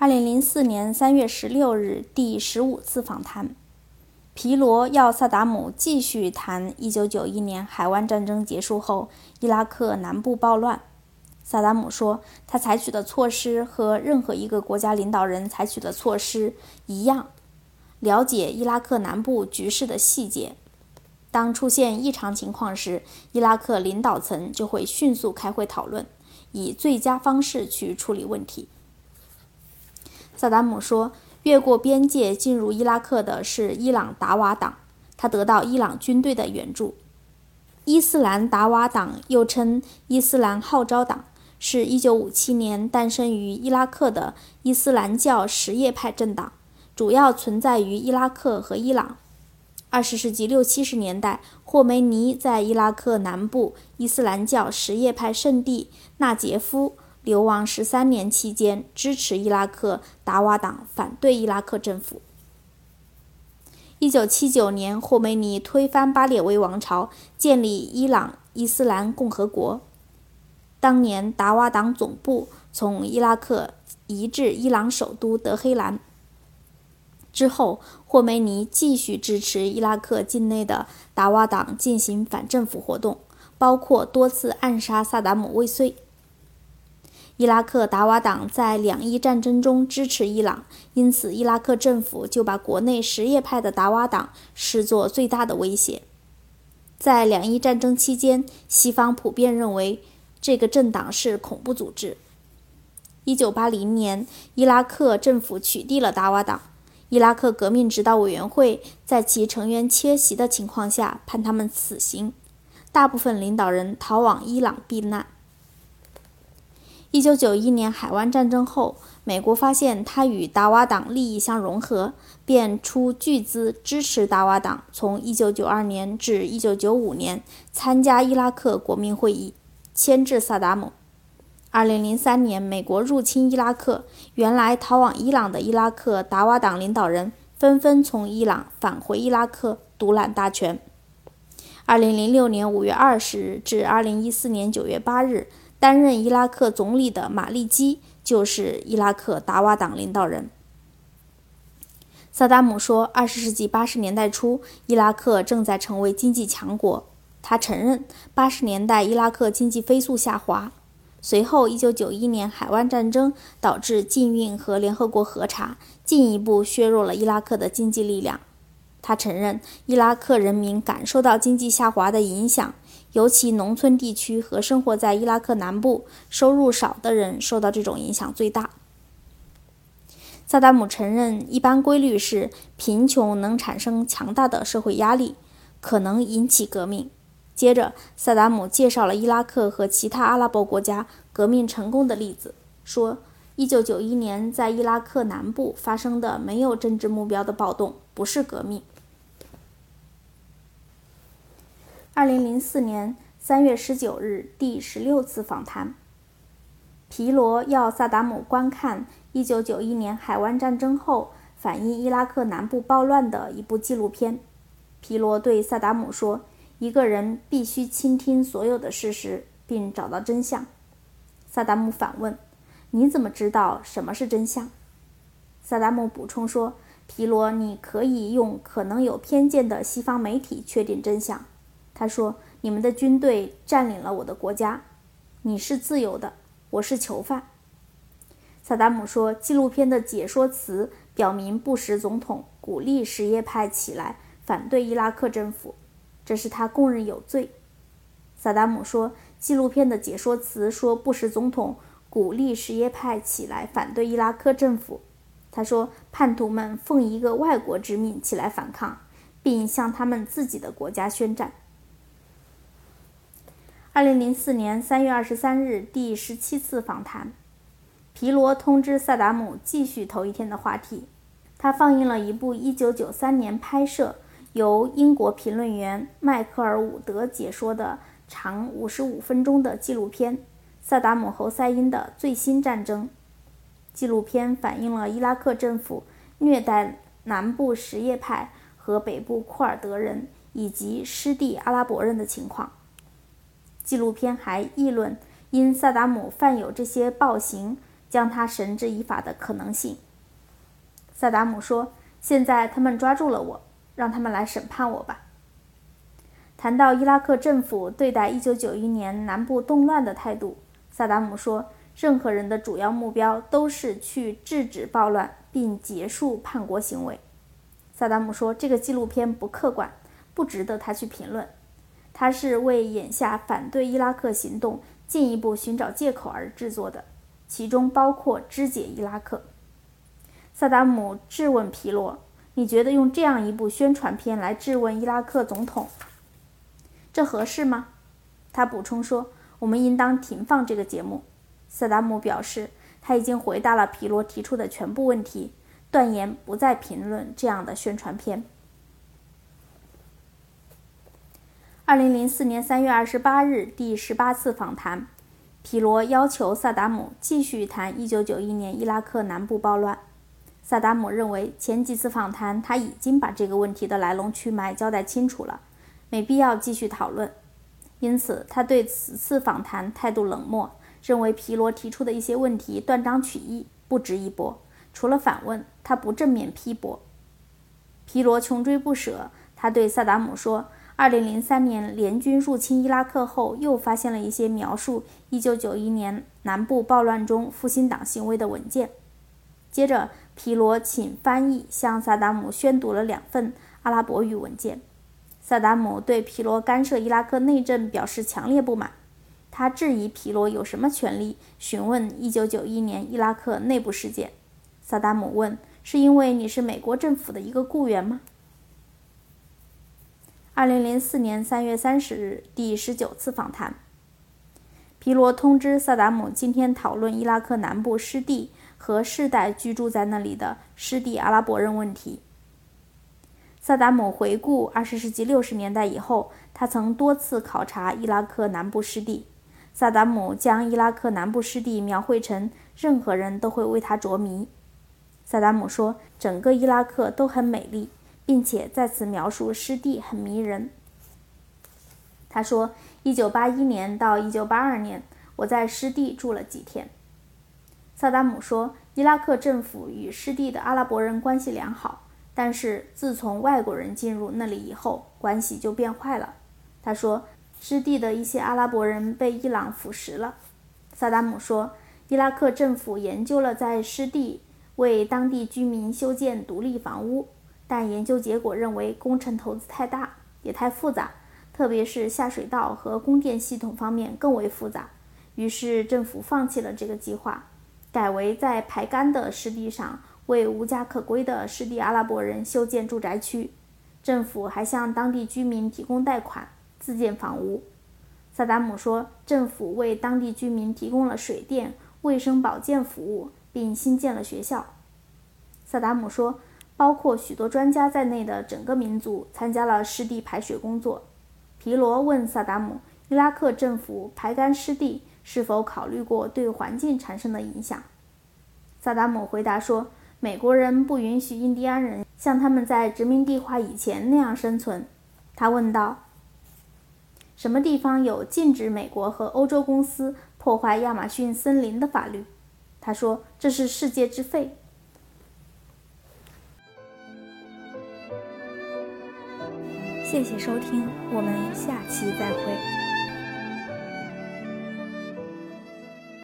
二零零四年三月十六日，第十五次访谈，皮罗要萨达姆继续谈一九九一年海湾战争结束后伊拉克南部暴乱。萨达姆说，他采取的措施和任何一个国家领导人采取的措施一样，了解伊拉克南部局势的细节。当出现异常情况时，伊拉克领导层就会迅速开会讨论，以最佳方式去处理问题。萨达姆说：“越过边界进入伊拉克的是伊朗达瓦党，他得到伊朗军队的援助。伊斯兰达瓦党又称伊斯兰号召党，是一九五七年诞生于伊拉克的伊斯兰教什叶派政党，主要存在于伊拉克和伊朗。二十世纪六七十年代，霍梅尼在伊拉克南部伊斯兰教什叶派圣地纳杰夫。”流亡十三年期间，支持伊拉克达瓦党反对伊拉克政府。一九七九年，霍梅尼推翻巴列维王朝，建立伊朗伊斯兰共和国。当年，达瓦党总部从伊拉克移至伊朗首都德黑兰。之后，霍梅尼继续支持伊拉克境内的达瓦党进行反政府活动，包括多次暗杀萨达姆未遂。伊拉克达瓦党在两伊战争中支持伊朗，因此伊拉克政府就把国内什叶派的达瓦党视作最大的威胁。在两伊战争期间，西方普遍认为这个政党是恐怖组织。1980年，伊拉克政府取缔了达瓦党，伊拉克革命指导委员会在其成员缺席的情况下判他们死刑，大部分领导人逃往伊朗避难。一九九一年海湾战争后，美国发现他与达瓦党利益相融合，便出巨资支持达瓦党。从一九九二年至一九九五年，参加伊拉克国民会议，牵制萨达姆。二零零三年，美国入侵伊拉克，原来逃往伊朗的伊拉克达瓦党领导人纷纷从伊朗返回伊拉克，独揽大权。二零零六年五月二十日至二零一四年九月八日。担任伊拉克总理的马利基就是伊拉克达瓦党领导人。萨达姆说，二十世纪八十年代初，伊拉克正在成为经济强国。他承认，八十年代伊拉克经济飞速下滑。随后，一九九一年海湾战争导致禁运和联合国核查，进一步削弱了伊拉克的经济力量。他承认，伊拉克人民感受到经济下滑的影响。尤其农村地区和生活在伊拉克南部、收入少的人受到这种影响最大。萨达姆承认，一般规律是贫穷能产生强大的社会压力，可能引起革命。接着，萨达姆介绍了伊拉克和其他阿拉伯国家革命成功的例子，说：1991年在伊拉克南部发生的没有政治目标的暴动不是革命。二零零四年三月十九日，第十六次访谈。皮罗要萨达姆观看一九九一年海湾战争后反映伊拉克南部暴乱的一部纪录片。皮罗对萨达姆说：“一个人必须倾听所有的事实，并找到真相。”萨达姆反问：“你怎么知道什么是真相？”萨达姆补充说：“皮罗，你可以用可能有偏见的西方媒体确定真相。”他说：“你们的军队占领了我的国家，你是自由的，我是囚犯。”萨达姆说：“纪录片的解说词表明，布什总统鼓励什叶派起来反对伊拉克政府，这是他供认有罪。”萨达姆说：“纪录片的解说词说，布什总统鼓励什叶派起来反对伊拉克政府。”他说：“叛徒们奉一个外国之命起来反抗，并向他们自己的国家宣战。”二零零四年三月二十三日，第十七次访谈，皮罗通知萨达姆继续头一天的话题。他放映了一部一九九三年拍摄、由英国评论员迈克尔·伍德解说的长五十五分钟的纪录片《萨达姆·侯赛因的最新战争》。纪录片反映了伊拉克政府虐待南部什叶派和北部库尔德人以及失地阿拉伯人的情况。纪录片还议论，因萨达姆犯有这些暴行，将他绳之以法的可能性。萨达姆说：“现在他们抓住了我，让他们来审判我吧。”谈到伊拉克政府对待1991年南部动乱的态度，萨达姆说：“任何人的主要目标都是去制止暴乱并结束叛国行为。”萨达姆说：“这个纪录片不客观，不值得他去评论。他是为眼下反对伊拉克行动进一步寻找借口而制作的。”其中包括肢解伊拉克。萨达姆质问皮罗：“你觉得用这样一部宣传片来质问伊拉克总统，这合适吗？”他补充说：“我们应当停放这个节目。”萨达姆表示，他已经回答了皮罗提出的全部问题，断言不再评论这样的宣传片。二零零四年三月二十八日，第十八次访谈。皮罗要求萨达姆继续谈1991年伊拉克南部暴乱。萨达姆认为，前几次访谈他已经把这个问题的来龙去脉交代清楚了，没必要继续讨论。因此，他对此次访谈态度冷漠，认为皮罗提出的一些问题断章取义，不值一驳。除了反问，他不正面批驳。皮罗穷追不舍，他对萨达姆说。二零零三年联军入侵伊拉克后，又发现了一些描述一九九一年南部暴乱中复兴党行为的文件。接着，皮罗请翻译向萨达姆宣读了两份阿拉伯语文件。萨达姆对皮罗干涉伊拉克内政表示强烈不满，他质疑皮罗有什么权利询问一九九一年伊拉克内部事件。萨达姆问：“是因为你是美国政府的一个雇员吗？”二零零四年三月三十日，第十九次访谈。皮罗通知萨达姆，今天讨论伊拉克南部失地和世代居住在那里的失地阿拉伯人问题。萨达姆回顾二十世纪六十年代以后，他曾多次考察伊拉克南部失地。萨达姆将伊拉克南部失地描绘成任何人都会为他着迷。萨达姆说：“整个伊拉克都很美丽。”并且在此描述湿地很迷人。他说：“1981 年到1982年，我在湿地住了几天。”萨达姆说：“伊拉克政府与湿地的阿拉伯人关系良好，但是自从外国人进入那里以后，关系就变坏了。”他说：“湿地的一些阿拉伯人被伊朗腐蚀了。”萨达姆说：“伊拉克政府研究了在湿地为当地居民修建独立房屋。”但研究结果认为工程投资太大，也太复杂，特别是下水道和供电系统方面更为复杂。于是政府放弃了这个计划，改为在排干的湿地上为无家可归的湿地阿拉伯人修建住宅区。政府还向当地居民提供贷款，自建房屋。萨达姆说，政府为当地居民提供了水电、卫生保健服务，并新建了学校。萨达姆说。包括许多专家在内的整个民族参加了湿地排水工作。皮罗问萨达姆：“伊拉克政府排干湿地是否考虑过对环境产生的影响？”萨达姆回答说：“美国人不允许印第安人像他们在殖民地化以前那样生存。”他问道：“什么地方有禁止美国和欧洲公司破坏亚马逊森林的法律？”他说：“这是世界之肺。”谢谢收听，我们下期再会。